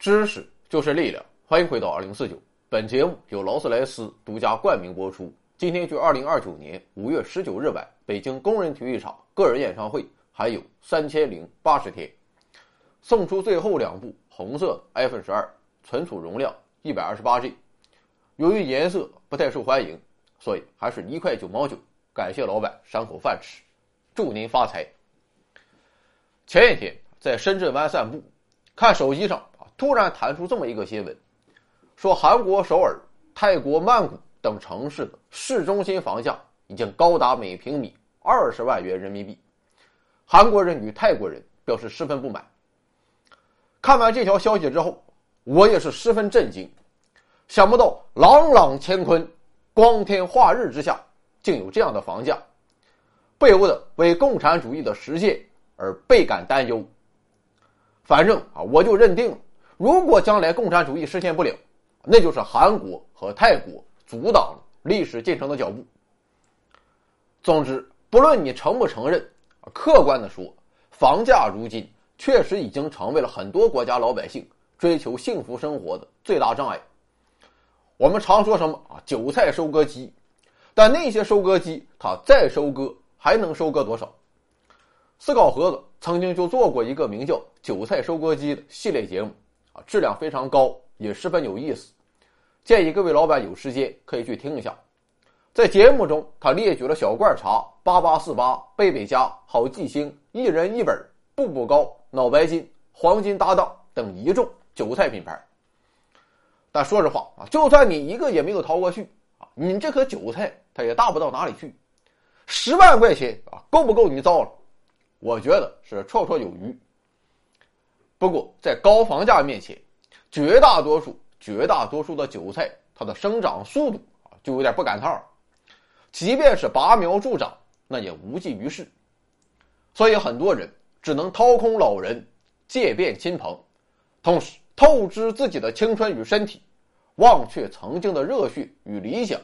知识就是力量，欢迎回到二零四九。本节目由劳斯莱斯独家冠名播出。今天距二零二九年五月十九日晚，北京工人体育场个人演唱会还有三千零八十天，送出最后两部红色 iPhone 十二，存储容量一百二十八 G。由于颜色不太受欢迎，所以还是一块九毛九。感谢老板赏口饭吃，祝您发财。前一天在深圳湾散步，看手机上。突然弹出这么一个新闻，说韩国首尔、泰国曼谷等城市的市中心房价已经高达每平米二十万元人民币。韩国人与泰国人表示十分不满。看完这条消息之后，我也是十分震惊，想不到朗朗乾坤、光天化日之下，竟有这样的房价，不由得为共产主义的实现而倍感担忧。反正啊，我就认定了。如果将来共产主义实现不了，那就是韩国和泰国阻挡了历史进程的脚步。总之，不论你承不承认，客观的说，房价如今确实已经成为了很多国家老百姓追求幸福生活的最大障碍。我们常说什么啊，韭菜收割机，但那些收割机它再收割还能收割多少？思考盒子曾经就做过一个名叫《韭菜收割机》的系列节目。质量非常高，也十分有意思，建议各位老板有时间可以去听一下。在节目中，他列举了小罐茶、八八四八、贝贝佳、好记星、一人一本、步步高、脑白金、黄金搭档等一众韭菜品牌。但说实话啊，就算你一个也没有逃过去啊，你这颗韭菜它也大不到哪里去。十万块钱啊，够不够你造了？我觉得是绰绰有余。不过，在高房价面前，绝大多数、绝大多数的韭菜，它的生长速度啊，就有点不赶趟儿。即便是拔苗助长，那也无济于事。所以，很多人只能掏空老人，借遍亲朋，同时透支自己的青春与身体，忘却曾经的热血与理想，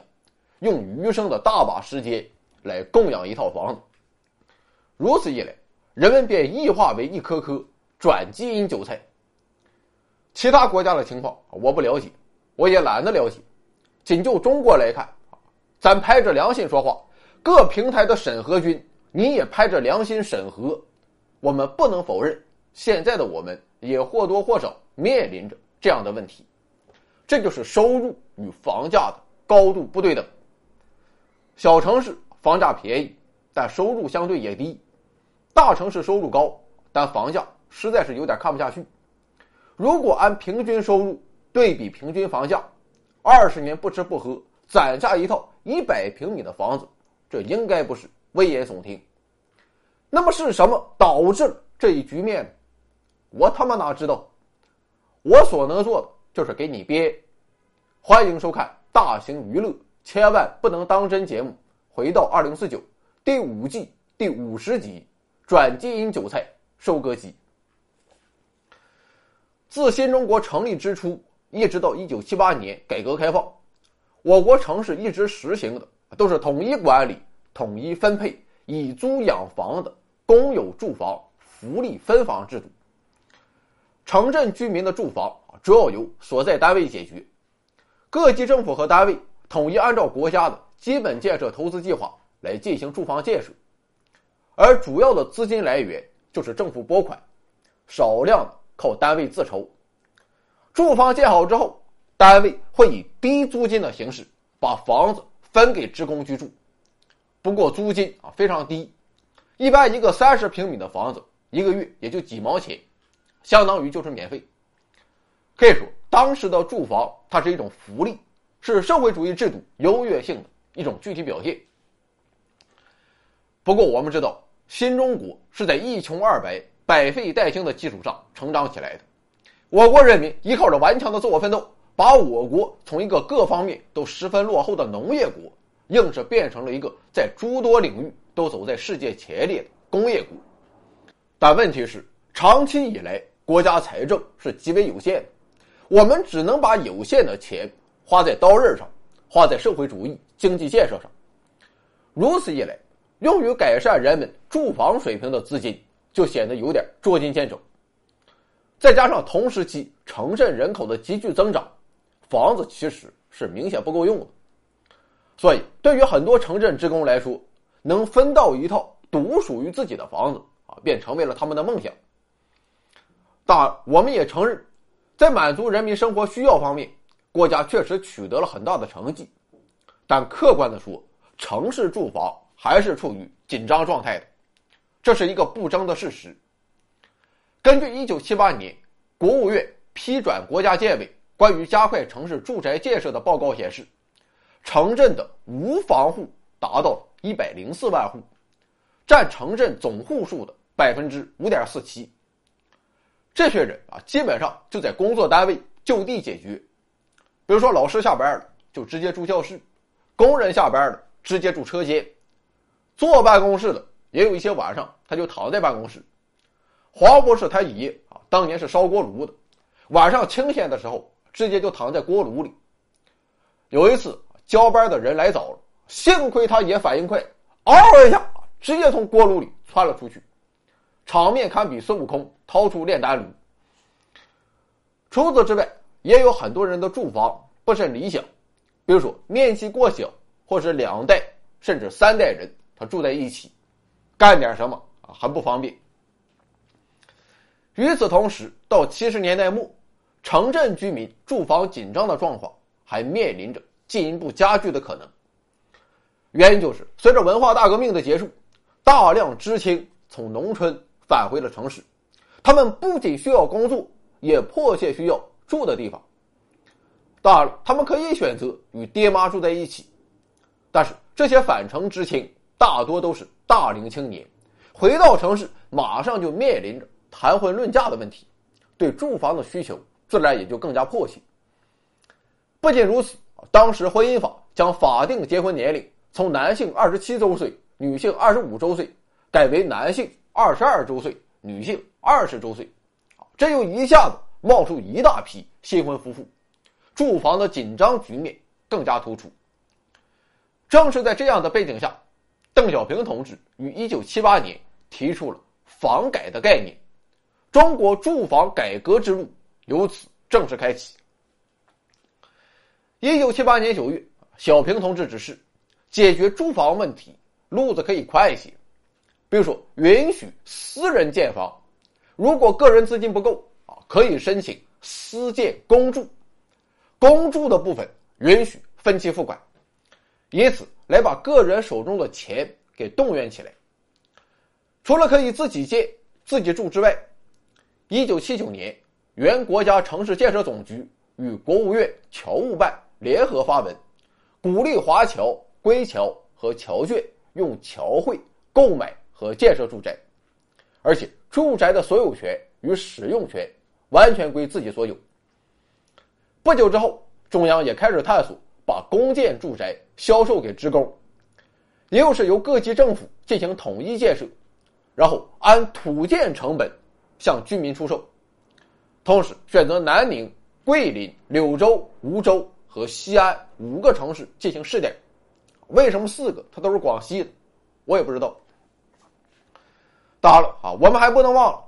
用余生的大把时间来供养一套房子。如此一来，人们便异化为一颗颗。转基因韭菜，其他国家的情况我不了解，我也懒得了解。仅就中国来看，咱拍着良心说话，各平台的审核君，你也拍着良心审核。我们不能否认，现在的我们也或多或少面临着这样的问题，这就是收入与房价的高度不对等。小城市房价便宜，但收入相对也低；大城市收入高，但房价。实在是有点看不下去。如果按平均收入对比平均房价，二十年不吃不喝攒下一套一百平米的房子，这应该不是危言耸听。那么是什么导致了这一局面？我他妈哪知道？我所能做的就是给你编。欢迎收看大型娱乐千万不能当真节目。回到二零四九第五季第五十集，转基因韭菜收割机。自新中国成立之初，一直到一九七八年改革开放，我国城市一直实行的都是统一管理、统一分配、以租养房的公有住房福利分房制度。城镇居民的住房主要由所在单位解决，各级政府和单位统一按照国家的基本建设投资计划来进行住房建设，而主要的资金来源就是政府拨款，少量的。靠单位自筹，住房建好之后，单位会以低租金的形式把房子分给职工居住。不过租金啊非常低，一般一个三十平米的房子一个月也就几毛钱，相当于就是免费。可以说，当时的住房它是一种福利，是社会主义制度优越性的一种具体表现。不过我们知道，新中国是在一穷二白。百废待兴的基础上成长起来的，我国人民依靠着顽强的自我奋斗，把我国从一个各方面都十分落后的农业国，硬是变成了一个在诸多领域都走在世界前列的工业国。但问题是，长期以来国家财政是极为有限的，我们只能把有限的钱花在刀刃上，花在社会主义经济建设上。如此一来，用于改善人们住房水平的资金。就显得有点捉襟见肘。再加上同时期城镇人口的急剧增长，房子其实是明显不够用的。所以，对于很多城镇职工来说，能分到一套独属于自己的房子啊，便成为了他们的梦想。当然，我们也承认，在满足人民生活需要方面，国家确实取得了很大的成绩。但客观的说，城市住房还是处于紧张状态的，这是一个不争的事实。根据1978年国务院批转国家建委关于加快城市住宅建设的报告显示。城镇的无房户达到一百零四万户，占城镇总户数的百分之五点四七。这些人啊，基本上就在工作单位就地解决，比如说老师下班了就直接住教室，工人下班了直接住车间，坐办公室的也有一些晚上他就躺在办公室。黄博士他爷啊，当年是烧锅炉的，晚上清闲的时候直接就躺在锅炉里。有一次。交班的人来早了，幸亏他爷反应快，嗷一下直接从锅炉里窜了出去，场面堪比孙悟空掏出炼丹炉。除此之外，也有很多人的住房不甚理想，比如说面积过小，或是两代甚至三代人他住在一起，干点什么啊很不方便。与此同时，到七十年代末，城镇居民住房紧张的状况还面临着。进一步加剧的可能，原因就是随着文化大革命的结束，大量知青从农村返回了城市，他们不仅需要工作，也迫切需要住的地方。当然了，他们可以选择与爹妈住在一起，但是这些返城知青大多都是大龄青年，回到城市马上就面临着谈婚论嫁的问题，对住房的需求自然也就更加迫切。不仅如此。当时婚姻法将法定结婚年龄从男性二十七周岁、女性二十五周岁，改为男性二十二周岁、女性二十周岁，这又一下子冒出一大批新婚夫妇，住房的紧张局面更加突出。正是在这样的背景下，邓小平同志于一九七八年提出了房改的概念，中国住房改革之路由此正式开启。一九七八年九月，小平同志指示，解决住房问题路子可以宽一些，比如说允许私人建房，如果个人资金不够啊，可以申请私建公住，公住的部分允许分期付款，因此来把个人手中的钱给动员起来。除了可以自己建自己住之外，一九七九年，原国家城市建设总局与国务院侨务办。联合发文，鼓励华侨归侨和侨眷用侨汇购买和建设住宅，而且住宅的所有权与使用权完全归自己所有。不久之后，中央也开始探索把公建住宅销售给职工，又是由各级政府进行统一建设，然后按土建成本向居民出售，同时选择南宁、桂林、柳州、梧州。和西安五个城市进行试点，为什么四个它都是广西的？我也不知道。当然了啊，我们还不能忘了，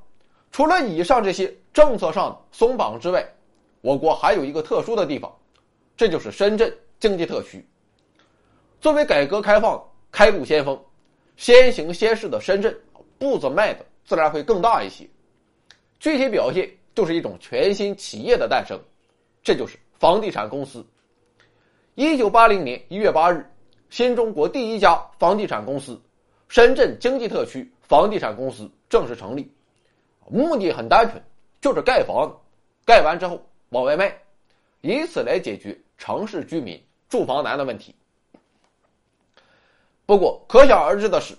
除了以上这些政策上的松绑之外，我国还有一个特殊的地方，这就是深圳经济特区。作为改革开放开路先锋、先行先试的深圳，步子迈的自然会更大一些。具体表现就是一种全新企业的诞生，这就是房地产公司。一九八零年一月八日，新中国第一家房地产公司——深圳经济特区房地产公司正式成立。目的很单纯，就是盖房子，盖完之后往外卖，以此来解决城市居民住房难的问题。不过，可想而知的是，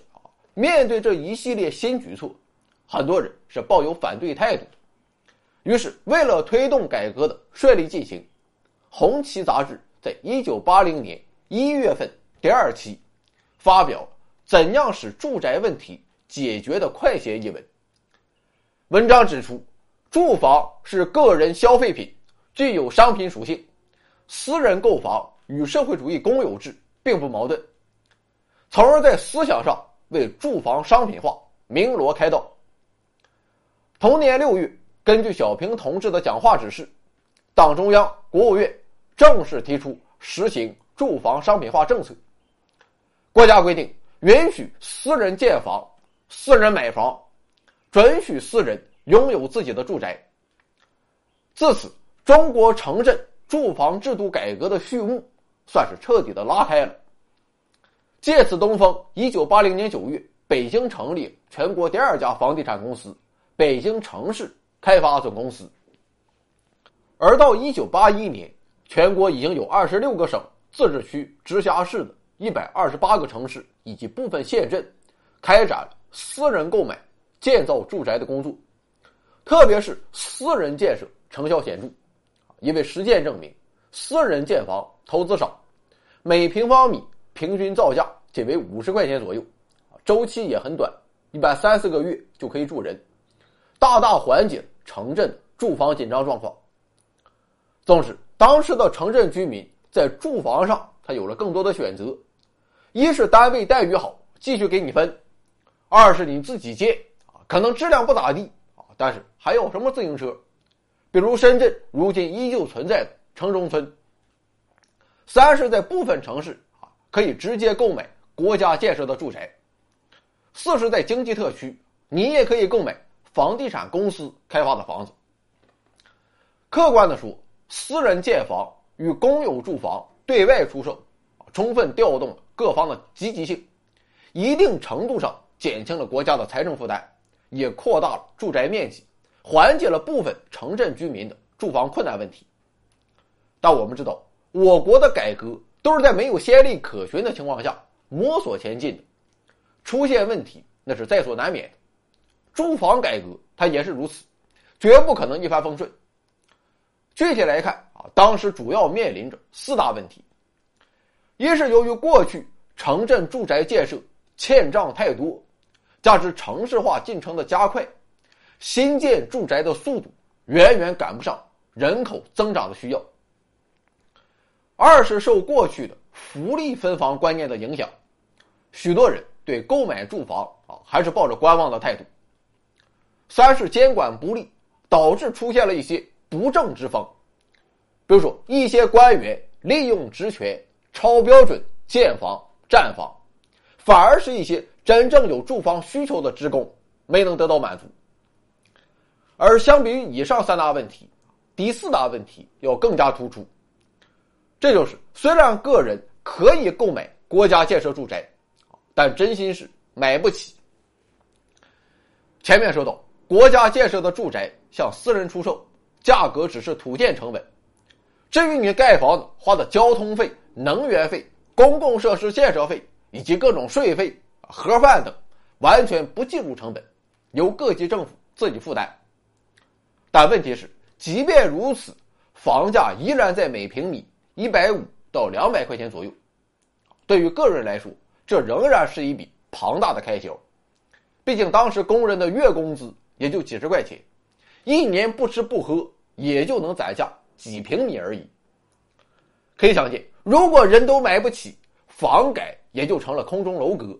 面对这一系列新举措，很多人是抱有反对态度的。于是，为了推动改革的顺利进行，《红旗》杂志。在一九八零年一月份第二期，发表《怎样使住宅问题解决的快些》一文。文章指出，住房是个人消费品，具有商品属性，私人购房与社会主义公有制并不矛盾，从而在思想上为住房商品化鸣锣开道。同年六月，根据小平同志的讲话指示，党中央、国务院正式提出实行住房商品化政策。国家规定，允许私人建房、私人买房，准许私人拥有自己的住宅。自此，中国城镇住房制度改革的序幕算是彻底的拉开了。借此东风，一九八零年九月，北京成立全国第二家房地产公司——北京城市开发总公司。而到一九八一年，全国已经有二十六个省、自治区、直辖市的一百二十八个城市以及部分县镇，开展私人购买、建造住宅的工作，特别是私人建设成效显著，因为实践证明，私人建房投资少，每平方米平均造价仅为五十块钱左右，周期也很短，一般三四个月就可以住人，大大缓解城镇住房紧张状况。纵使当时的城镇居民在住房上，他有了更多的选择：一是单位待遇好，继续给你分；二是你自己建啊，可能质量不咋地啊，但是还有什么自行车？比如深圳如今依旧存在的城中村。三是，在部分城市，可以直接购买国家建设的住宅；四是，在经济特区，你也可以购买房地产公司开发的房子。客观的说。私人建房与公有住房对外出售，充分调动了各方的积极性，一定程度上减轻了国家的财政负担，也扩大了住宅面积，缓解了部分城镇居民的住房困难问题。但我们知道，我国的改革都是在没有先例可循的情况下摸索前进的，出现问题那是在所难免的。住房改革它也是如此，绝不可能一帆风顺。具体来看啊，当时主要面临着四大问题：一是由于过去城镇住宅建设欠账太多，加之城市化进程的加快，新建住宅的速度远远赶不上人口增长的需要；二是受过去的福利分房观念的影响，许多人对购买住房啊还是抱着观望的态度；三是监管不力，导致出现了一些。不正之风，比如说一些官员利用职权超标准建房占房，反而是一些真正有住房需求的职工没能得到满足。而相比于以上三大问题，第四大问题要更加突出，这就是虽然个人可以购买国家建设住宅，但真心是买不起。前面说到，国家建设的住宅向私人出售。价格只是土建成本，至于你盖房子花的交通费、能源费、公共设施建设费以及各种税费、盒饭等，完全不计入成本，由各级政府自己负担。但问题是，即便如此，房价依然在每平米一百五到两百块钱左右。对于个人来说，这仍然是一笔庞大的开销。毕竟当时工人的月工资也就几十块钱。一年不吃不喝，也就能攒下几平米而已。可以想见，如果人都买不起，房改也就成了空中楼阁。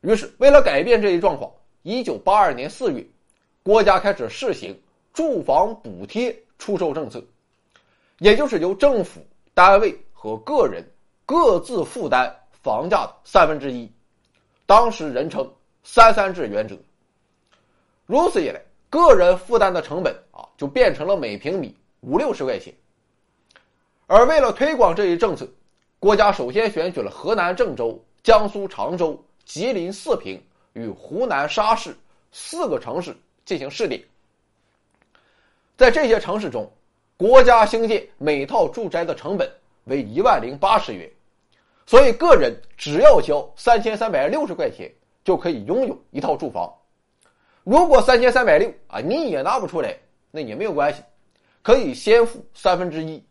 于是，为了改变这一状况，一九八二年四月，国家开始试行住房补贴出售政策，也就是由政府单位和个人各自负担房价的三分之一，当时人称“三三制”原则。如此一来。个人负担的成本啊，就变成了每平米五六十块钱。而为了推广这一政策，国家首先选取了河南郑州、江苏常州、吉林四平与湖南沙市四个城市进行试点。在这些城市中，国家兴建每套住宅的成本为一万零八十元，所以个人只要交三千三百六十块钱，就可以拥有一套住房。如果三千三百六啊，你也拿不出来，那也没有关系，可以先付三分之一，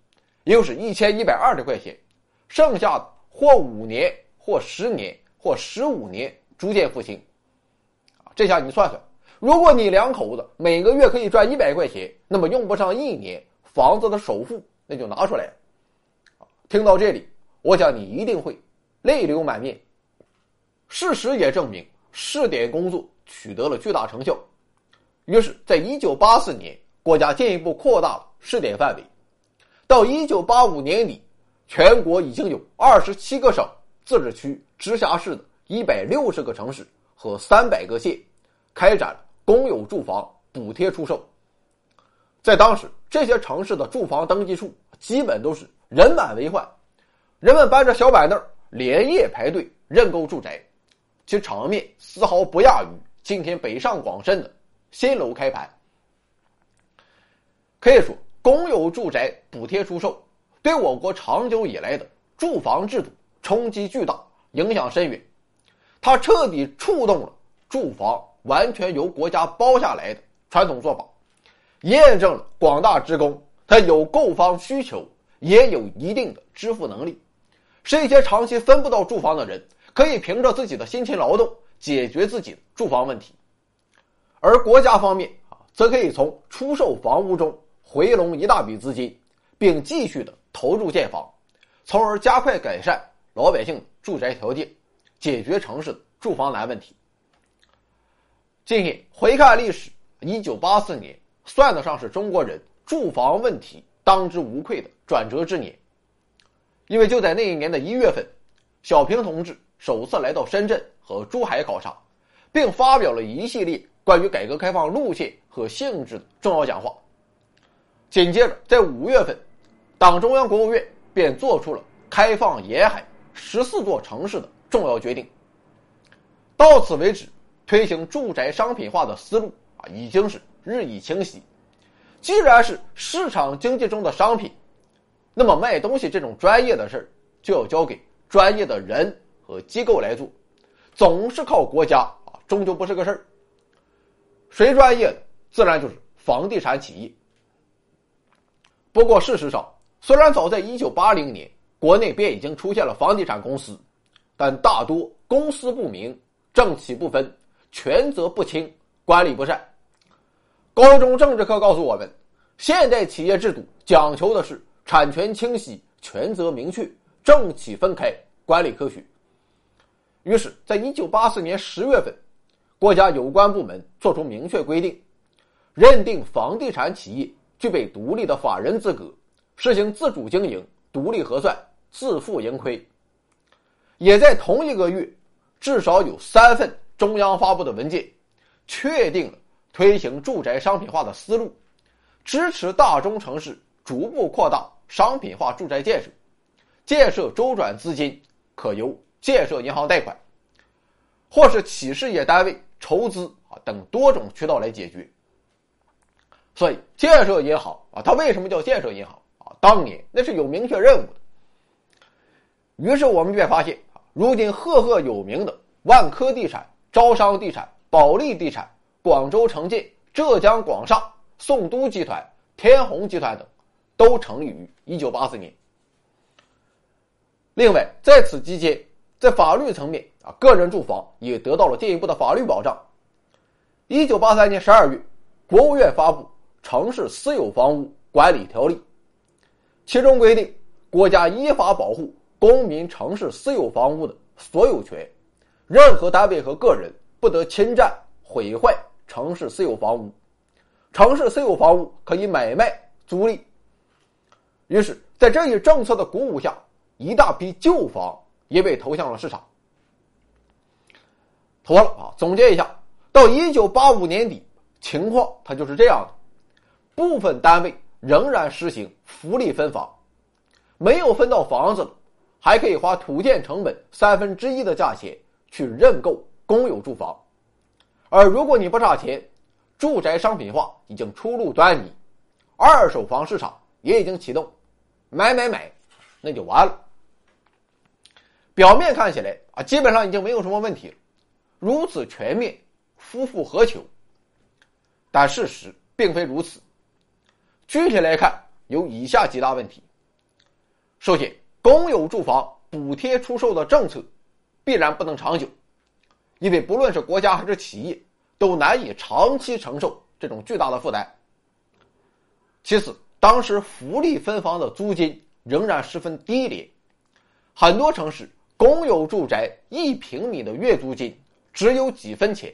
也就是一千一百二十块钱，剩下的或五年、或十年、或十五年逐渐付清。这下你算算，如果你两口子每个月可以赚一百块钱，那么用不上一年，房子的首付那就拿出来。听到这里，我想你一定会泪流满面。事实也证明，试点工作。取得了巨大成效，于是，在一九八四年，国家进一步扩大了试点范围，到一九八五年底，全国已经有二十七个省、自治区、直辖市的一百六十个城市和三百个县，开展公有住房补贴出售。在当时，这些城市的住房登记处基本都是人满为患，人们搬着小板凳连夜排队认购住宅，其场面丝毫不亚于今天北上广深的新楼开盘。可以说，公有住宅补贴出售对我国长久以来的住房制度冲击巨大，影响深远。它彻底触动了住房完全由国家包下来的传统做法。验证了广大职工他有购房需求，也有一定的支付能力，是一些长期分不到住房的人可以凭着自己的辛勤劳动解决自己的住房问题，而国家方面啊，则可以从出售房屋中回笼一大笔资金，并继续的投入建房，从而加快改善老百姓住宅条件，解决城市的住房难问题。今天回看历史，一九八四年。算得上是中国人住房问题当之无愧的转折之年，因为就在那一年的一月份，小平同志首次来到深圳和珠海考察，并发表了一系列关于改革开放路线和性质的重要讲话。紧接着，在五月份，党中央、国务院便做出了开放沿海十四座城市的重要决定。到此为止，推行住宅商品化的思路啊，已经是。日益清晰。既然是市场经济中的商品，那么卖东西这种专业的事儿就要交给专业的人和机构来做。总是靠国家啊，终究不是个事儿。谁专业的，自然就是房地产企业。不过事实上，虽然早在一九八零年，国内便已经出现了房地产公司，但大多公私不明、政企不分、权责不清、管理不善。高中政治课告诉我们，现代企业制度讲求的是产权清晰、权责明确、政企分开、管理科学。于是，在一九八四年十月份，国家有关部门作出明确规定，认定房地产企业具备独立的法人资格，实行自主经营、独立核算、自负盈亏。也在同一个月，至少有三份中央发布的文件，确定了。推行住宅商品化的思路，支持大中城市逐步扩大商品化住宅建设，建设周转资金可由建设银行贷款，或是企事业单位筹资啊等多种渠道来解决。所以，建设银行啊，它为什么叫建设银行啊？当年那是有明确任务的。于是我们便发现啊，如今赫赫有名的万科地产、招商地产、保利地产。广州城建、浙江广厦、宋都集团、天弘集团等，都成立于一九八四年。另外，在此期间，在法律层面啊，个人住房也得到了进一步的法律保障。一九八三年十二月，国务院发布《城市私有房屋管理条例》，其中规定，国家依法保护公民城市私有房屋的所有权，任何单位和个人不得侵占、毁坏。城市私有房屋，城市私有房屋可以买卖租赁。于是，在这一政策的鼓舞下，一大批旧房也被投向了市场。妥了啊！总结一下，到一九八五年底，情况它就是这样的：部分单位仍然实行福利分房，没有分到房子，还可以花土建成本三分之一的价钱去认购公有住房。而如果你不差钱，住宅商品化已经初露端倪，二手房市场也已经启动，买买买，那就完了。表面看起来啊，基本上已经没有什么问题了，如此全面，夫复何求？但事实并非如此。具体来看，有以下几大问题：首先，公有住房补贴出售的政策必然不能长久。因为不论是国家还是企业，都难以长期承受这种巨大的负担。其次，当时福利分房的租金仍然十分低廉，很多城市公有住宅一平米的月租金只有几分钱，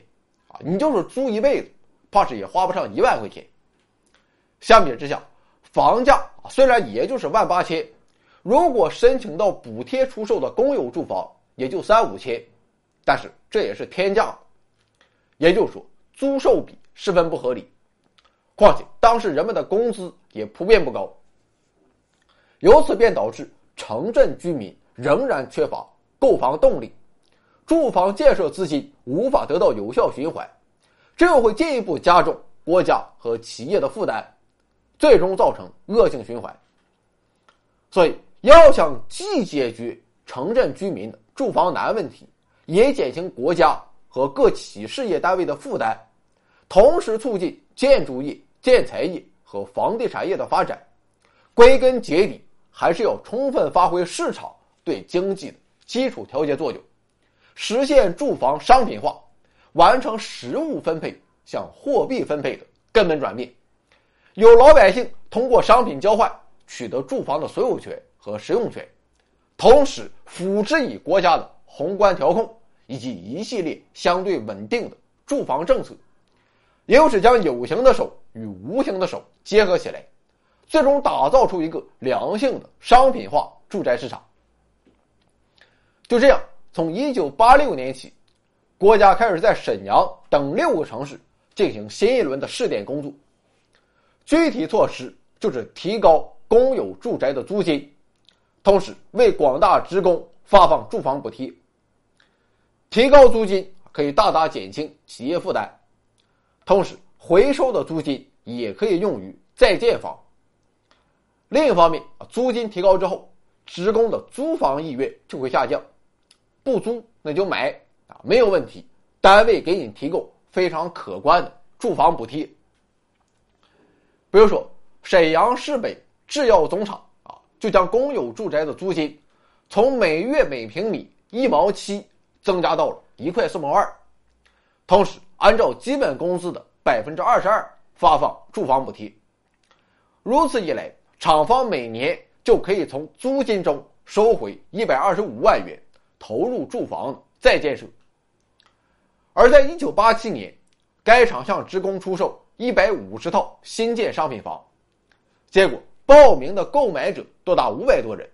啊，你就是租一辈子怕是也花不上一万块钱。相比之下，房价虽然也就是万八千，如果申请到补贴出售的公有住房也就三五千，但是这也是天价。也就是说，租售比十分不合理。况且当时人们的工资也普遍不高，由此便导致城镇居民仍然缺乏购房动力，住房建设资金无法得到有效循环，这又会进一步加重国家和企业的负担，最终造成恶性循环。所以，要想既解决城镇居民的住房难问题，也减轻国家和各企事业单位的负担，同时促进建筑业。建材业和房地产业的发展，归根结底还是要充分发挥市场对经济的基础调节作用，实现住房商品化，完成实物分配向货币分配的根本转变，有老百姓通过商品交换取得住房的所有权和使用权，同时辅之以国家的宏观调控以及一系列相对稳定的住房政策。又是将有形的手与无形的手结合起来，最终打造出一个良性的商品化住宅市场。就这样，从一九八六年起，国家开始在沈阳等六个城市进行新一轮的试点工作。具体措施就是提高公有住宅的租金，同时为广大职工发放住房补贴。提高租金可以大大减轻企业负担。同时，回收的租金也可以用于在建房。另一方面，租金提高之后，职工的租房意愿就会下降，不租那就买啊，没有问题。单位给你提供非常可观的住房补贴。比如说，沈阳市北制药总厂啊，就将公有住宅的租金从每月每平米一毛七增加到了一块四毛二，同时。按照基本工资的百分之二十二发放住房补贴，如此一来，厂方每年就可以从租金中收回一百二十五万元，投入住房再建设。而在一九八七年，该厂向职工出售一百五十套新建商品房，结果报名的购买者多达五百多人，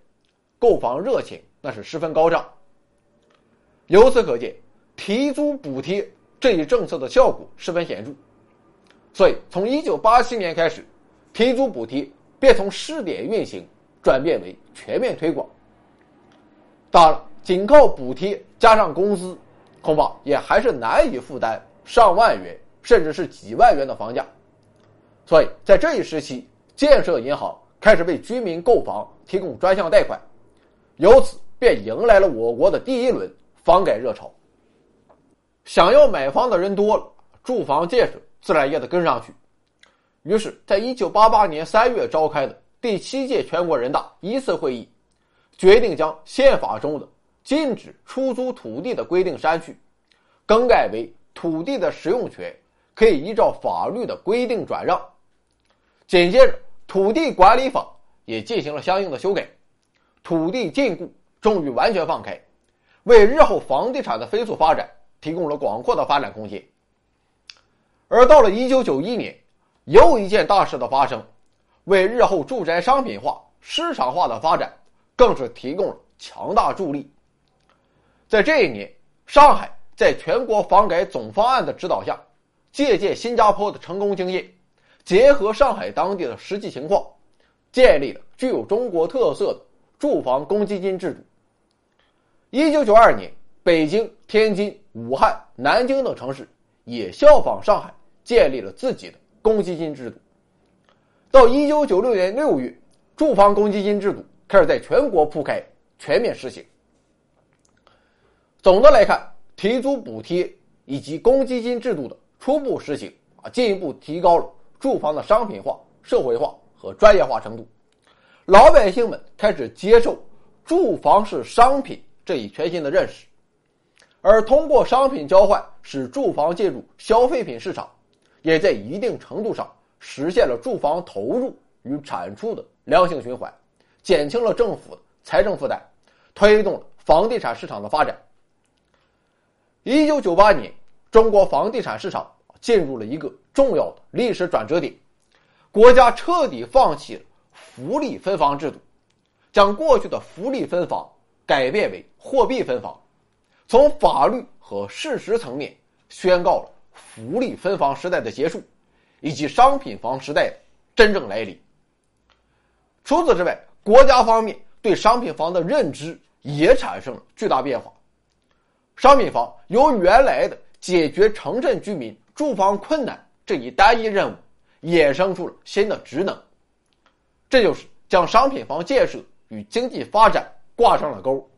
购房热情那是十分高涨。由此可见，提租补贴。这一政策的效果十分显著，所以从一九八七年开始，提租补贴便从试点运行转变为全面推广。当然，仅靠补贴加上工资，恐怕也还是难以负担上万元甚至是几万元的房价。所以在这一时期，建设银行开始为居民购房提供专项贷款，由此便迎来了我国的第一轮房改热潮。想要买房的人多了，住房建设自然也得跟上去。于是，在一九八八年三月召开的第七届全国人大一次会议，决定将宪法中的禁止出租土地的规定删去，更改为土地的使用权可以依照法律的规定转让。紧接着，土地管理法也进行了相应的修改，土地禁锢终于完全放开，为日后房地产的飞速发展。提供了广阔的发展空间。而到了一九九一年，又一件大事的发生，为日后住宅商品化、市场化的发展，更是提供了强大助力。在这一年，上海在全国房改总方案的指导下，借鉴新加坡的成功经验，结合上海当地的实际情况，建立了具有中国特色的住房公积金制度。一九九二年。北京、天津、武汉、南京等城市也效仿上海，建立了自己的公积金制度。到一九九六年六月，住房公积金制度开始在全国铺开，全面实行。总的来看，提租补贴以及公积金制度的初步实行啊，进一步提高了住房的商品化、社会化和专业化程度。老百姓们开始接受住房是商品这一全新的认识。而通过商品交换使住房进入消费品市场，也在一定程度上实现了住房投入与产出的良性循环，减轻了政府的财政负担，推动了房地产市场的发展。一九九八年，中国房地产市场进入了一个重要的历史转折点，国家彻底放弃了福利分房制度，将过去的福利分房改变为货币分房，从法律和事实层面宣告了福利分房时代的结束，以及商品房时代的真正来临。除此之外，国家方面对商品房的认知也产生了巨大变化。商品房由原来的解决城镇居民住房困难这一单一任务，衍生出了新的职能。这就是将商品房建设与经济发展挂上了钩，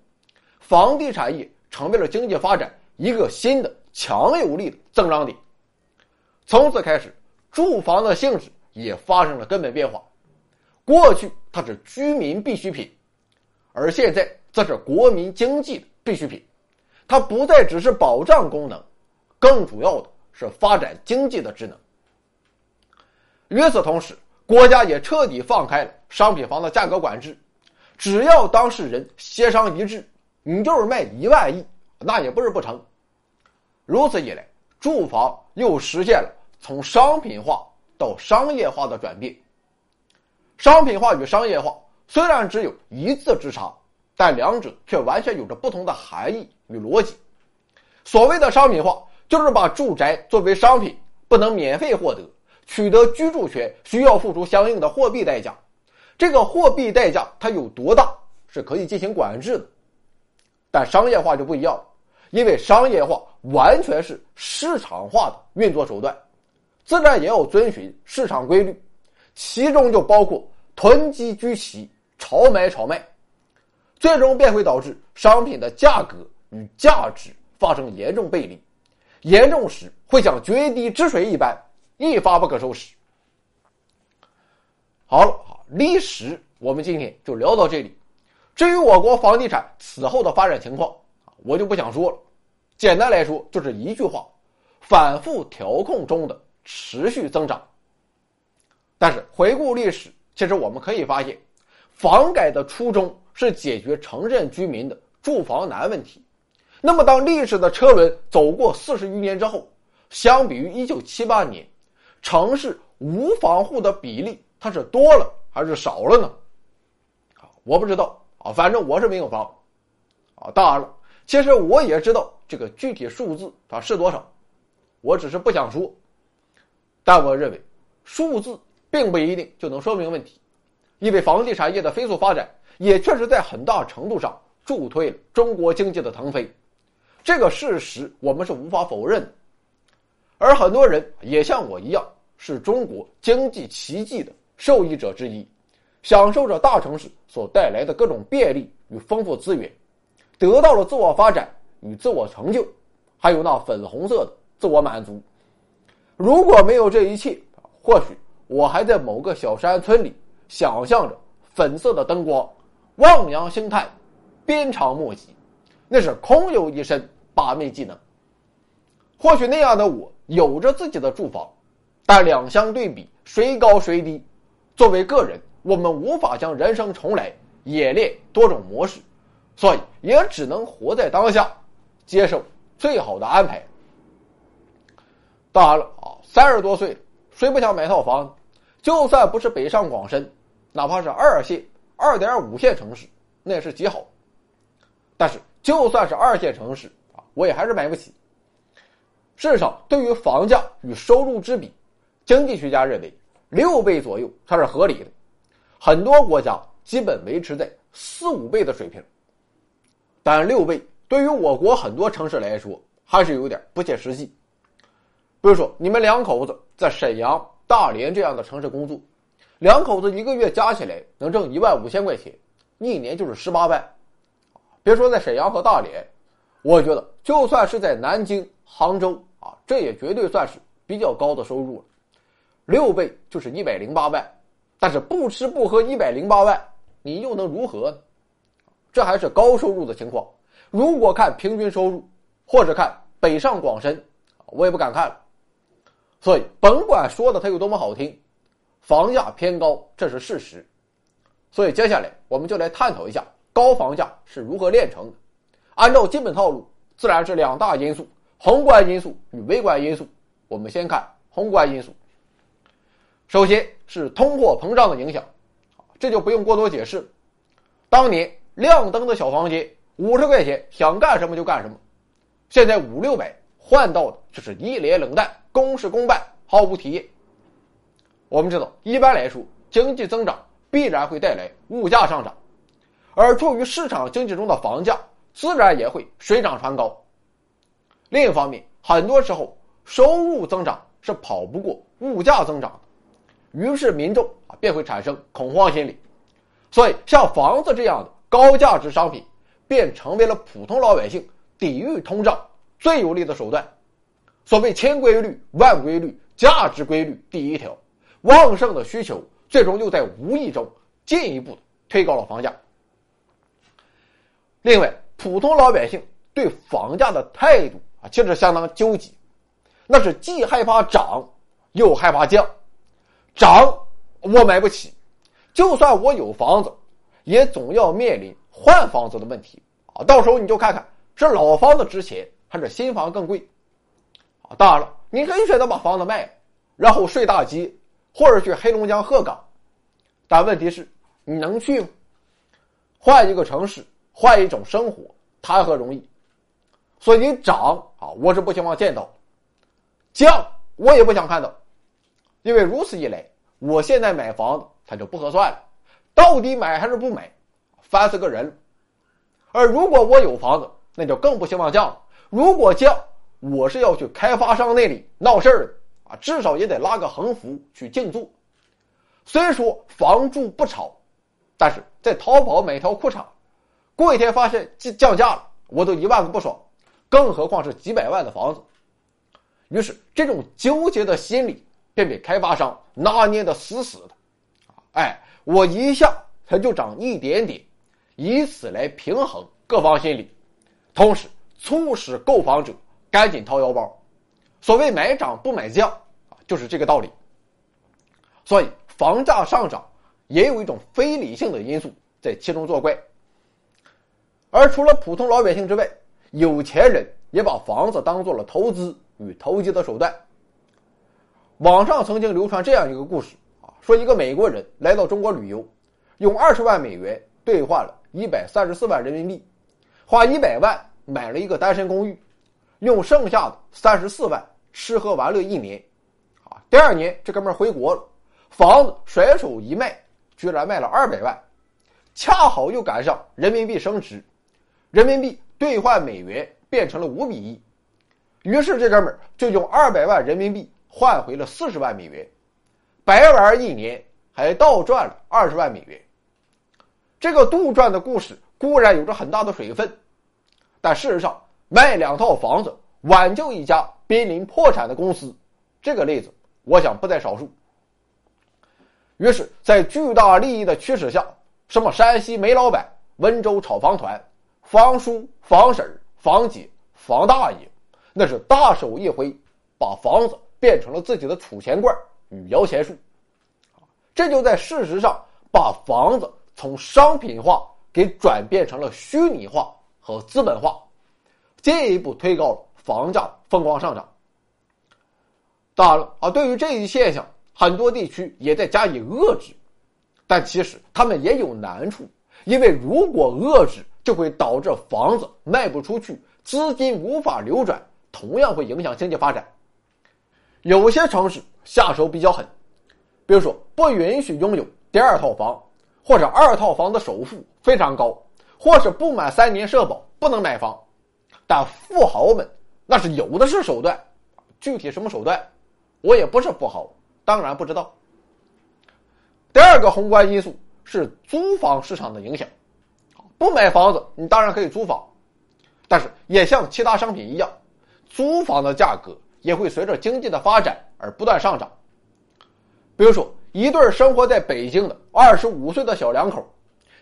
房地产业成为了经济发展一个新的强有力的增长点。从此开始，住房的性质也发生了根本变化。过去它是居民必需品，而现在则是国民经济的必需品。它不再只是保障功能，更主要的是发展经济的职能。与此同时，国家也彻底放开了商品房的价格管制，只要当事人协商一致，你就是卖一万亿，那也不是不成。如此一来，住房又实现了从商品化到商业化的转变。商品化与商业化虽然只有一字之差，但两者却完全有着不同的含义。与逻辑，所谓的商品化，就是把住宅作为商品，不能免费获得，取得居住权需要付出相应的货币代价。这个货币代价它有多大，是可以进行管制的。但商业化就不一样了，因为商业化完全是市场化的运作手段，自然也要遵循市场规律，其中就包括囤积居奇、炒买炒卖，最终便会导致商品的价格。与价值发生严重背离，严重时会像决堤之水一般一发不可收拾。好了，历史我们今天就聊到这里。至于我国房地产此后的发展情况，我就不想说了。简单来说，就是一句话：反复调控中的持续增长。但是回顾历史，其实我们可以发现，房改的初衷是解决城镇居民的住房难问题。那么，当历史的车轮走过四十余年之后，相比于一九七八年，城市无房户的比例它是多了还是少了呢？啊，我不知道啊，反正我是没有房。啊，当然了，其实我也知道这个具体数字它是多少，我只是不想说。但我认为，数字并不一定就能说明问题，因为房地产业的飞速发展也确实在很大程度上助推了中国经济的腾飞。这个事实我们是无法否认的，而很多人也像我一样，是中国经济奇迹的受益者之一，享受着大城市所带来的各种便利与丰富资源，得到了自我发展与自我成就，还有那粉红色的自我满足。如果没有这一切，或许我还在某个小山村里想象着粉色的灯光，望洋兴叹，鞭长莫及，那是空有一身。把妹技能，或许那样的我有着自己的住房，但两相对比，谁高谁低？作为个人，我们无法将人生重来，演练多种模式，所以也只能活在当下，接受最好的安排。当然了啊，三十多岁，谁不想买套房？就算不是北上广深，哪怕是二线、二点五线城市，那也是极好。但是，就算是二线城市啊，我也还是买不起。市场对于房价与收入之比，经济学家认为六倍左右它是合理的，很多国家基本维持在四五倍的水平。但六倍对于我国很多城市来说还是有点不切实际。比如说，你们两口子在沈阳、大连这样的城市工作，两口子一个月加起来能挣一万五千块钱，一年就是十八万。别说在沈阳和大连。我觉得，就算是在南京、杭州啊，这也绝对算是比较高的收入了。六倍就是一百零八万，但是不吃不喝一百零八万，你又能如何？这还是高收入的情况。如果看平均收入，或者看北上广深，我也不敢看了。所以，甭管说的它有多么好听，房价偏高，这是事实。所以，接下来我们就来探讨一下高房价是如何炼成的。按照基本套路，自然是两大因素：宏观因素与微观因素。我们先看宏观因素。首先是通货膨胀的影响，这就不用过多解释。当年亮灯的小房间，五十块钱想干什么就干什么，现在五六百换到的就是一脸冷淡，公事公办，毫无体验。我们知道，一般来说，经济增长必然会带来物价上涨，而处于市场经济中的房价自然也会水涨船高。另一方面，很多时候收入增长是跑不过物价增长的。于是民众啊便会产生恐慌心理，所以像房子这样的高价值商品，便成为了普通老百姓抵御通胀最有力的手段。所谓千规律万规律，价值规律第一条，旺盛的需求最终又在无意中进一步推高了房价。另外，普通老百姓对房价的态度啊，其实相当纠结，那是既害怕涨，又害怕降。涨，我买不起；就算我有房子，也总要面临换房子的问题啊！到时候你就看看是老房子值钱，还是新房更贵啊！当然了，你可以选择把房子卖了，然后睡大街，或者去黑龙江鹤岗，但问题是，你能去吗？换一个城市，换一种生活，谈何容易？所以你涨啊，我是不希望见到；降，我也不想看到。因为如此一来，我现在买房子它就不合算了，到底买还是不买，烦死个人。而如果我有房子，那就更不希望降了。如果降，我是要去开发商那里闹事儿的啊，至少也得拉个横幅去静坐。虽说房住不炒，但是在淘宝买条裤衩，过一天发现降降价了，我都一万个不爽，更何况是几百万的房子。于是这种纠结的心理。便被开发商拿捏的死死的，哎，我一下它就涨一点点，以此来平衡各方心理，同时促使购房者赶紧掏腰包。所谓买涨不买降啊，就是这个道理。所以房价上涨也有一种非理性的因素在其中作怪。而除了普通老百姓之外，有钱人也把房子当做了投资与投机的手段。网上曾经流传这样一个故事啊，说一个美国人来到中国旅游，用二十万美元兑换了一百三十四万人民币，花一百万买了一个单身公寓，用剩下的三十四万吃喝玩乐一年，啊，第二年这哥们儿回国了，房子甩手一卖，居然卖了二百万，恰好又赶上人民币升值，人民币兑换美元变成了五比一，于是这哥们儿就用二百万人民币。换回了四十万美元，白玩一年，还倒赚了二十万美元。这个杜撰的故事固然有着很大的水分，但事实上，卖两套房子挽救一家濒临破产的公司，这个例子我想不在少数。于是，在巨大利益的驱使下，什么山西煤老板、温州炒房团、房叔、房婶、房姐、房大爷，那是大手一挥，把房子。变成了自己的储钱罐与摇钱树，这就在事实上把房子从商品化给转变成了虚拟化和资本化，进一步推高了房价疯狂上涨。当然了啊，对于这一现象，很多地区也在加以遏制，但其实他们也有难处，因为如果遏制，就会导致房子卖不出去，资金无法流转，同样会影响经济发展。有些城市下手比较狠，比如说不允许拥有第二套房，或者二套房的首付非常高，或是不满三年社保不能买房。但富豪们那是有的是手段，具体什么手段，我也不是富豪，当然不知道。第二个宏观因素是租房市场的影响，不买房子你当然可以租房，但是也像其他商品一样，租房的价格。也会随着经济的发展而不断上涨。比如说，一对生活在北京的二十五岁的小两口，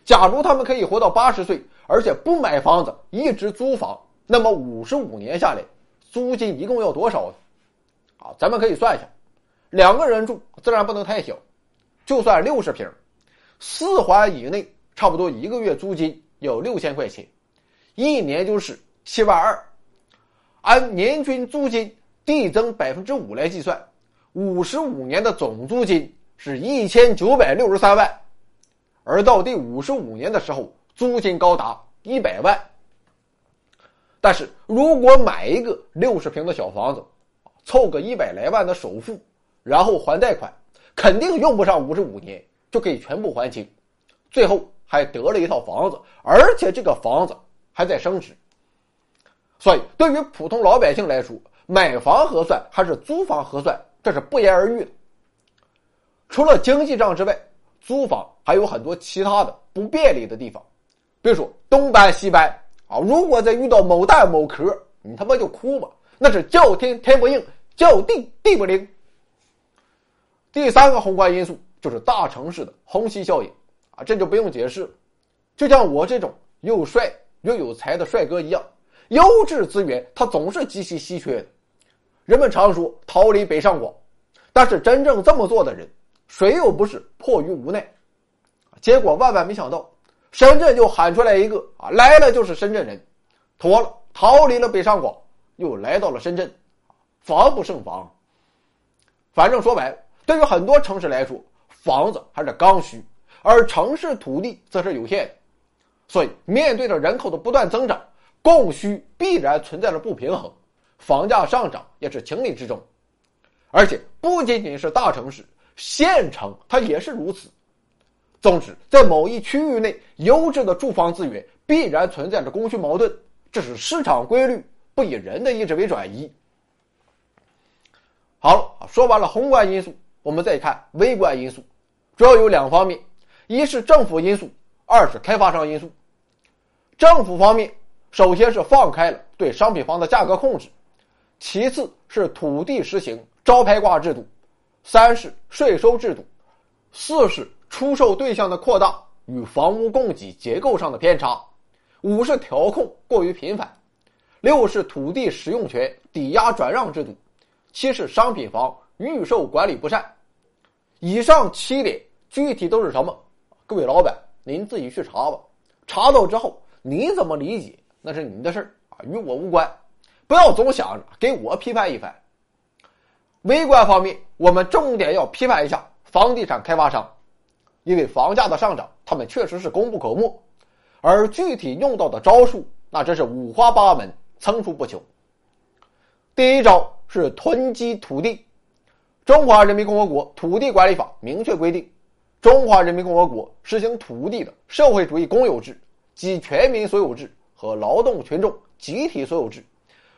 假如他们可以活到八十岁，而且不买房子，一直租房，那么五十五年下来，租金一共要多少呢？啊，咱们可以算一下，两个人住自然不能太小，就算六十平，四环以内，差不多一个月租金要六千块钱，一年就是七万二，按年均租金。递增百分之五来计算，五十五年的总租金是一千九百六十三万，而到第五十五年的时候，租金高达一百万。但是如果买一个六十平的小房子，凑个一百来万的首付，然后还贷款，肯定用不上五十五年就可以全部还清，最后还得了一套房子，而且这个房子还在升值。所以，对于普通老百姓来说，买房合算还是租房合算，这是不言而喻的。除了经济账之外，租房还有很多其他的不便利的地方，比如说东搬西搬。啊！如果再遇到某蛋某壳，你他妈就哭吧！那是叫天天不应，叫地地不灵。第三个宏观因素就是大城市的虹吸效应啊，这就不用解释。就像我这种又帅又有才的帅哥一样，优质资源它总是极其稀缺的。人们常说逃离北上广，但是真正这么做的人，谁又不是迫于无奈？结果万万没想到。深圳就喊出来一个啊，来了就是深圳人，妥了，逃离了北上广，又来到了深圳，防不胜防。反正说白了，对于很多城市来说，房子还是刚需，而城市土地则是有限的，所以面对着人口的不断增长，供需必然存在着不平衡，房价上涨也是情理之中。而且不仅仅是大城市，县城它也是如此。总之，在某一区域内，优质的住房资源必然存在着供需矛盾，这是市场规律，不以人的意志为转移。好，说完了宏观因素，我们再看微观因素，主要有两方面：一是政府因素，二是开发商因素。政府方面，首先是放开了对商品房的价格控制，其次是土地实行招牌挂制度，三是税收制度，四是。出售对象的扩大与房屋供给结构上的偏差，五是调控过于频繁，六是土地使用权抵押转让制度，七是商品房预售管理不善。以上七点具体都是什么？各位老板，您自己去查吧。查到之后，你怎么理解那是你的事儿啊，与我无关。不要总想着给我批判一番。微观方面，我们重点要批判一下房地产开发商。因为房价的上涨，他们确实是功不可没，而具体用到的招数，那真是五花八门、层出不穷。第一招是囤积土地，《中华人民共和国土地管理法》明确规定，中华人民共和国实行土地的社会主义公有制及全民所有制和劳动群众集体所有制，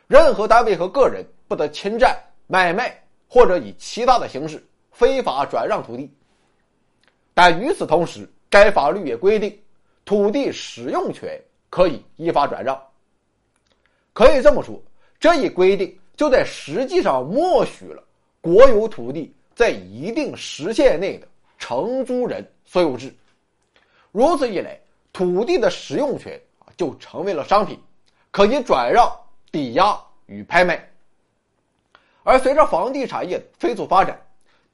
任何单位和个人不得侵占、买卖或者以其他的形式非法转让土地。但与此同时，该法律也规定，土地使用权可以依法转让。可以这么说，这一规定就在实际上默许了国有土地在一定时限内的承租人所有制。如此一来，土地的使用权就成为了商品，可以转让、抵押与拍卖。而随着房地产业的飞速发展，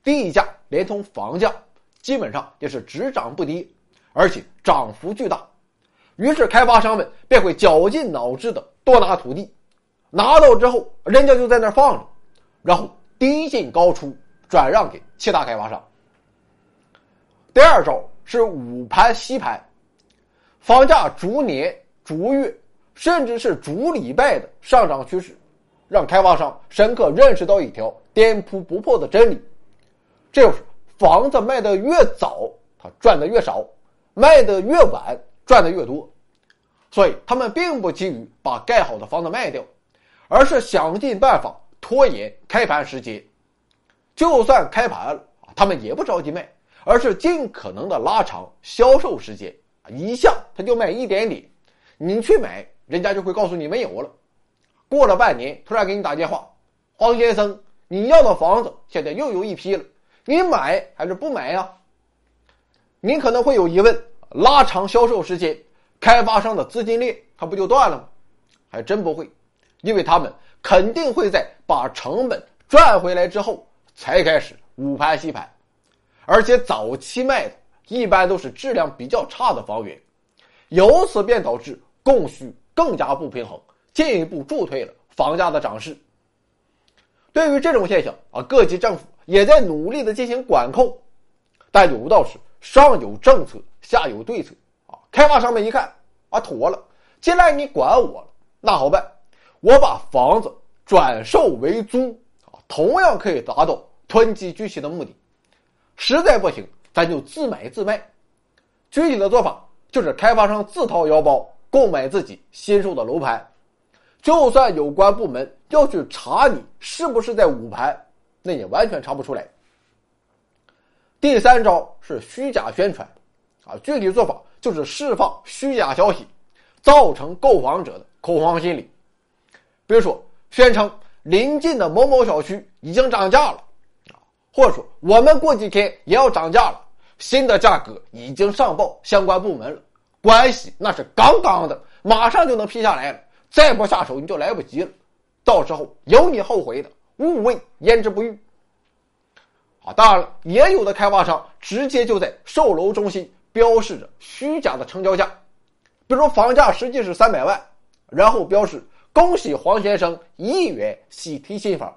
地价连同房价。基本上也是只涨不跌，而且涨幅巨大，于是开发商们便会绞尽脑汁的多拿土地，拿到之后人家就在那放着，然后低进高出转让给其他开发商。第二招是午盘吸盘，房价逐年、逐月，甚至是逐礼拜的上涨趋势，让开发商深刻认识到一条颠扑不破的真理，这就是。房子卖的越早，他赚的越少；卖的越晚，赚的越多。所以他们并不急于把盖好的房子卖掉，而是想尽办法拖延开盘时间。就算开盘了，他们也不着急卖，而是尽可能的拉长销售时间。一下他就卖一点点，你去买，人家就会告诉你没有了。过了半年，突然给你打电话：“黄先生，你要的房子现在又有一批了。”你买还是不买呀？你可能会有疑问：拉长销售时间，开发商的资金链它不就断了吗？还真不会，因为他们肯定会在把成本赚回来之后才开始捂盘吸盘，而且早期卖的一般都是质量比较差的房源，由此便导致供需更加不平衡，进一步助推了房价的涨势。对于这种现象啊，各级政府。也在努力的进行管控，但有道是上有政策，下有对策啊。开发商们一看啊，妥了，既然你管我了，那好办，我把房子转售为租啊，同样可以达到囤积居奇的目的。实在不行，咱就自买自卖。具体的做法就是开发商自掏腰包购买自己新售的楼盘，就算有关部门要去查你是不是在捂盘。那也完全查不出来。第三招是虚假宣传，啊，具体做法就是释放虚假消息，造成购房者的恐慌心理。比如说，宣称临近的某某小区已经涨价了，或者说我们过几天也要涨价了，新的价格已经上报相关部门了，关系那是杠杠的，马上就能批下来了，再不下手你就来不及了，到时候有你后悔的。勿谓焉知不预。啊，当然了，也有的开发商直接就在售楼中心标示着虚假的成交价，比如房价实际是三百万，然后标示“恭喜黄先生一亿元喜提新房”。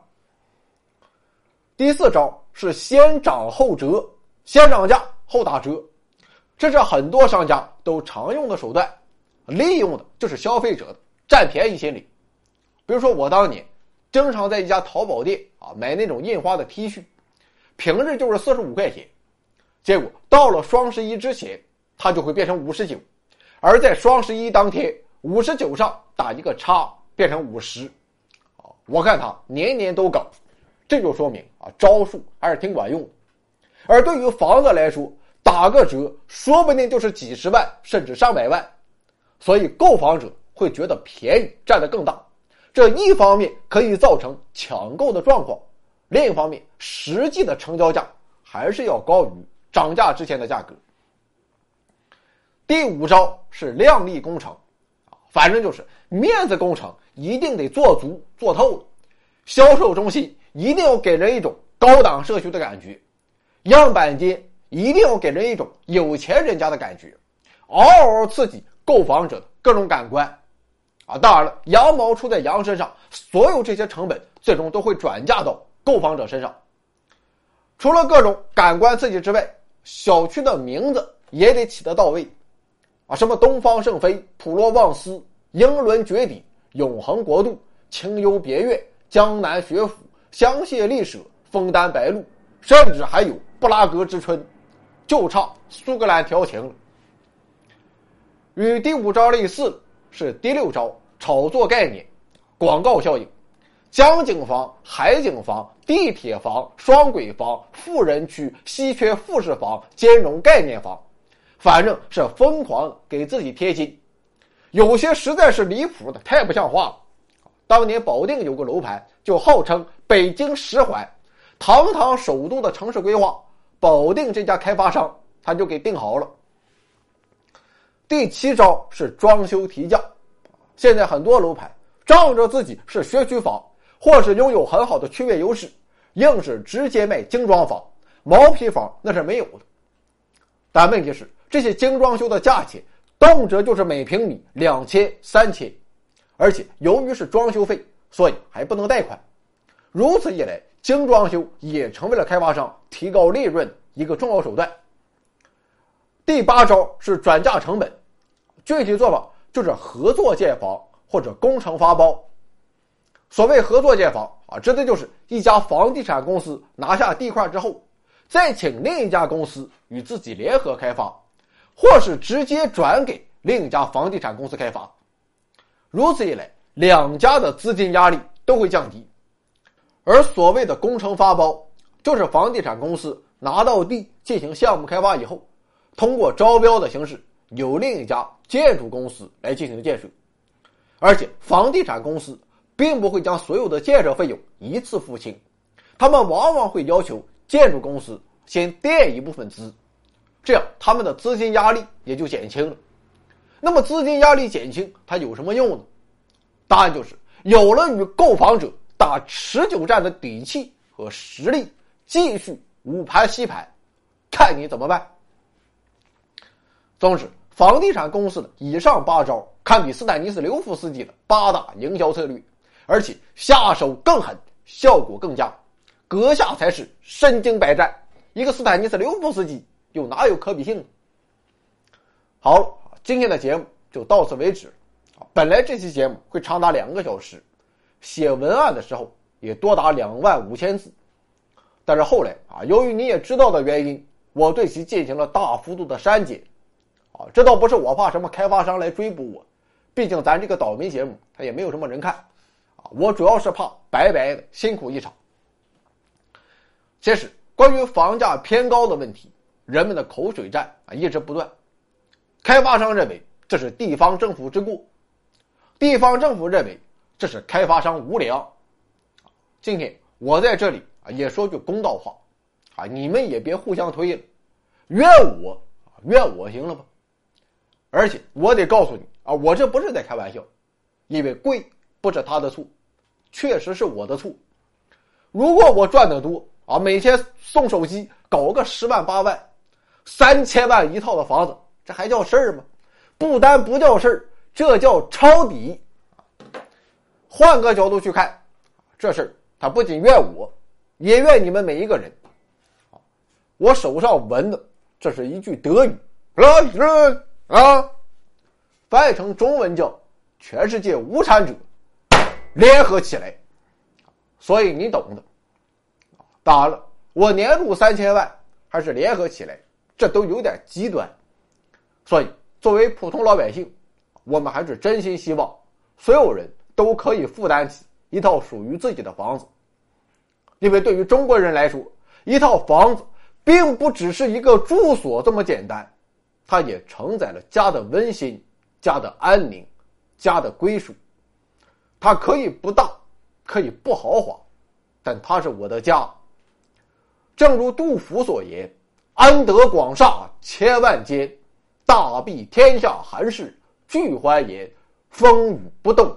第四招是先涨后折，先涨价后打折，这是很多商家都常用的手段，利用的就是消费者的占便宜心理。比如说我当年。经常在一家淘宝店啊买那种印花的 T 恤，平日就是四十五块钱，结果到了双十一之前，它就会变成五十九，而在双十一当天，五十九上打一个叉，变成五十，啊，我看他年年都搞，这就说明啊招数还是挺管用。而对于房子来说，打个折说不定就是几十万甚至上百万，所以购房者会觉得便宜占的更大。这一方面可以造成抢购的状况，另一方面，实际的成交价还是要高于涨价之前的价格。第五招是量力工程，啊，反正就是面子工程一定得做足做透，销售中心一定要给人一种高档社区的感觉，样板间一定要给人一种有钱人家的感觉，嗷嗷刺激购房者各种感官。啊，当然了，羊毛出在羊身上，所有这些成本最终都会转嫁到购房者身上。除了各种感官刺激之外，小区的名字也得起得到位，啊，什么东方圣菲、普罗旺斯、英伦绝底、永恒国度、清幽别院、江南学府、香榭丽舍、枫丹白露，甚至还有布拉格之春，就差苏格兰调情。与第五招类似。是第六招炒作概念，广告效应，江景房、海景房、地铁房、双轨房、富人区稀缺复式房兼容概念房，反正是疯狂给自己贴金，有些实在是离谱的，太不像话了。当年保定有个楼盘，就号称北京十环，堂堂首都的城市规划，保定这家开发商他就给定好了。第七招是装修提价，现在很多楼盘仗着自己是学区房，或是拥有很好的区位优势，硬是直接卖精装房，毛坯房那是没有的。但问题是，这些精装修的价钱动辄就是每平米两千、三千，而且由于是装修费，所以还不能贷款。如此一来，精装修也成为了开发商提高利润一个重要手段。第八招是转嫁成本，具体做法就是合作建房或者工程发包。所谓合作建房啊，指的就是一家房地产公司拿下地块之后，再请另一家公司与自己联合开发，或是直接转给另一家房地产公司开发。如此一来，两家的资金压力都会降低。而所谓的工程发包，就是房地产公司拿到地进行项目开发以后。通过招标的形式，由另一家建筑公司来进行建设，而且房地产公司并不会将所有的建设费用一次付清，他们往往会要求建筑公司先垫一部分资，这样他们的资金压力也就减轻了。那么资金压力减轻，它有什么用呢？答案就是有了与购房者打持久战的底气和实力，继续捂盘吸盘，看你怎么办。总之，房地产公司的以上八招堪比斯坦尼斯刘夫斯基的八大营销策略，而且下手更狠，效果更佳。阁下才是身经百战，一个斯坦尼斯刘夫斯基又哪有可比性？好，今天的节目就到此为止。本来这期节目会长达两个小时，写文案的时候也多达两万五千字，但是后来啊，由于你也知道的原因，我对其进行了大幅度的删减。啊，这倒不是我怕什么开发商来追捕我，毕竟咱这个倒霉节目它也没有什么人看，啊，我主要是怕白白的辛苦一场。其实关于房价偏高的问题，人们的口水战啊一直不断。开发商认为这是地方政府之过，地方政府认为这是开发商无良。今天我在这里啊也说句公道话，啊你们也别互相推了，怨我怨我行了吧？而且我得告诉你啊，我这不是在开玩笑，因为贵不是他的错，确实是我的错。如果我赚的多啊，每天送手机搞个十万八万、三千万一套的房子。这还叫事儿吗？不单不叫事儿，这叫抄底。换个角度去看，这事儿他不仅怨我，也怨你们每一个人。我手上纹的这是一句德语，啊，翻译成中文叫“全世界无产者联合起来”，所以你懂的。当然了，我年入三千万还是联合起来，这都有点极端。所以，作为普通老百姓，我们还是真心希望所有人都可以负担起一套属于自己的房子。因为对于中国人来说，一套房子并不只是一个住所这么简单，它也承载了家的温馨、家的安宁、家的归属。它可以不大，可以不豪华，但它是我的家。正如杜甫所言：“安得广厦千万间。”大庇天下寒士俱欢颜，风雨不动，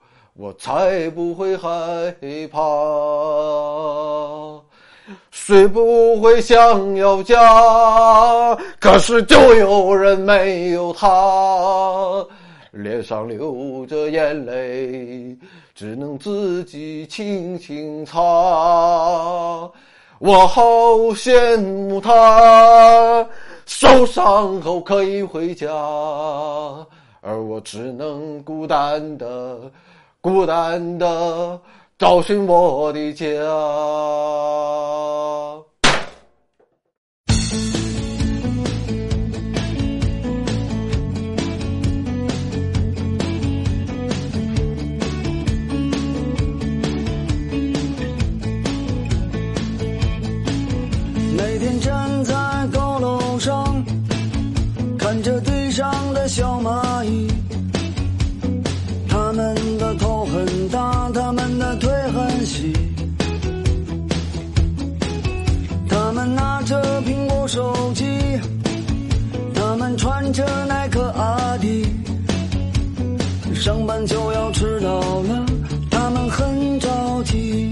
我才不会害怕。谁不会想要家？可是就有人没有他，脸上流着眼泪，只能自己轻轻擦。我好羡慕他受伤后可以回家，而我只能孤单的、孤单的找寻我的家。上班就要迟到了，他们很着急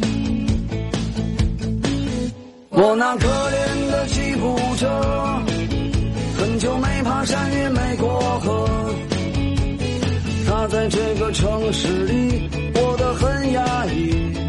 我那可怜的吉普车，很久没爬山也没过河。他在这个城市里过得很压抑。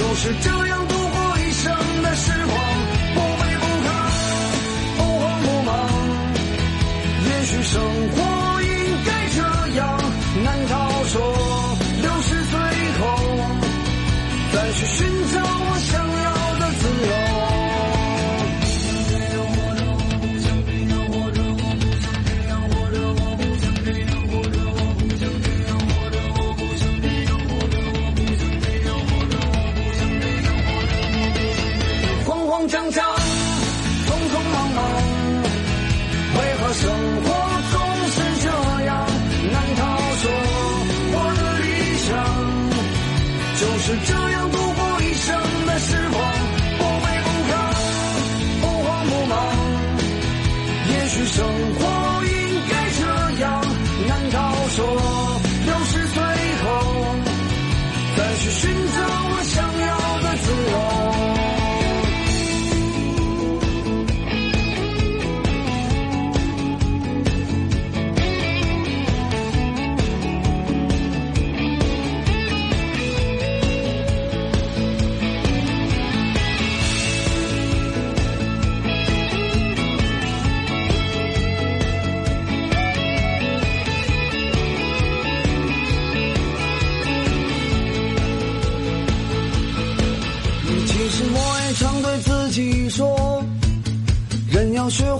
就是这样度过一生的时光？不卑不亢，不慌不忙，也许生活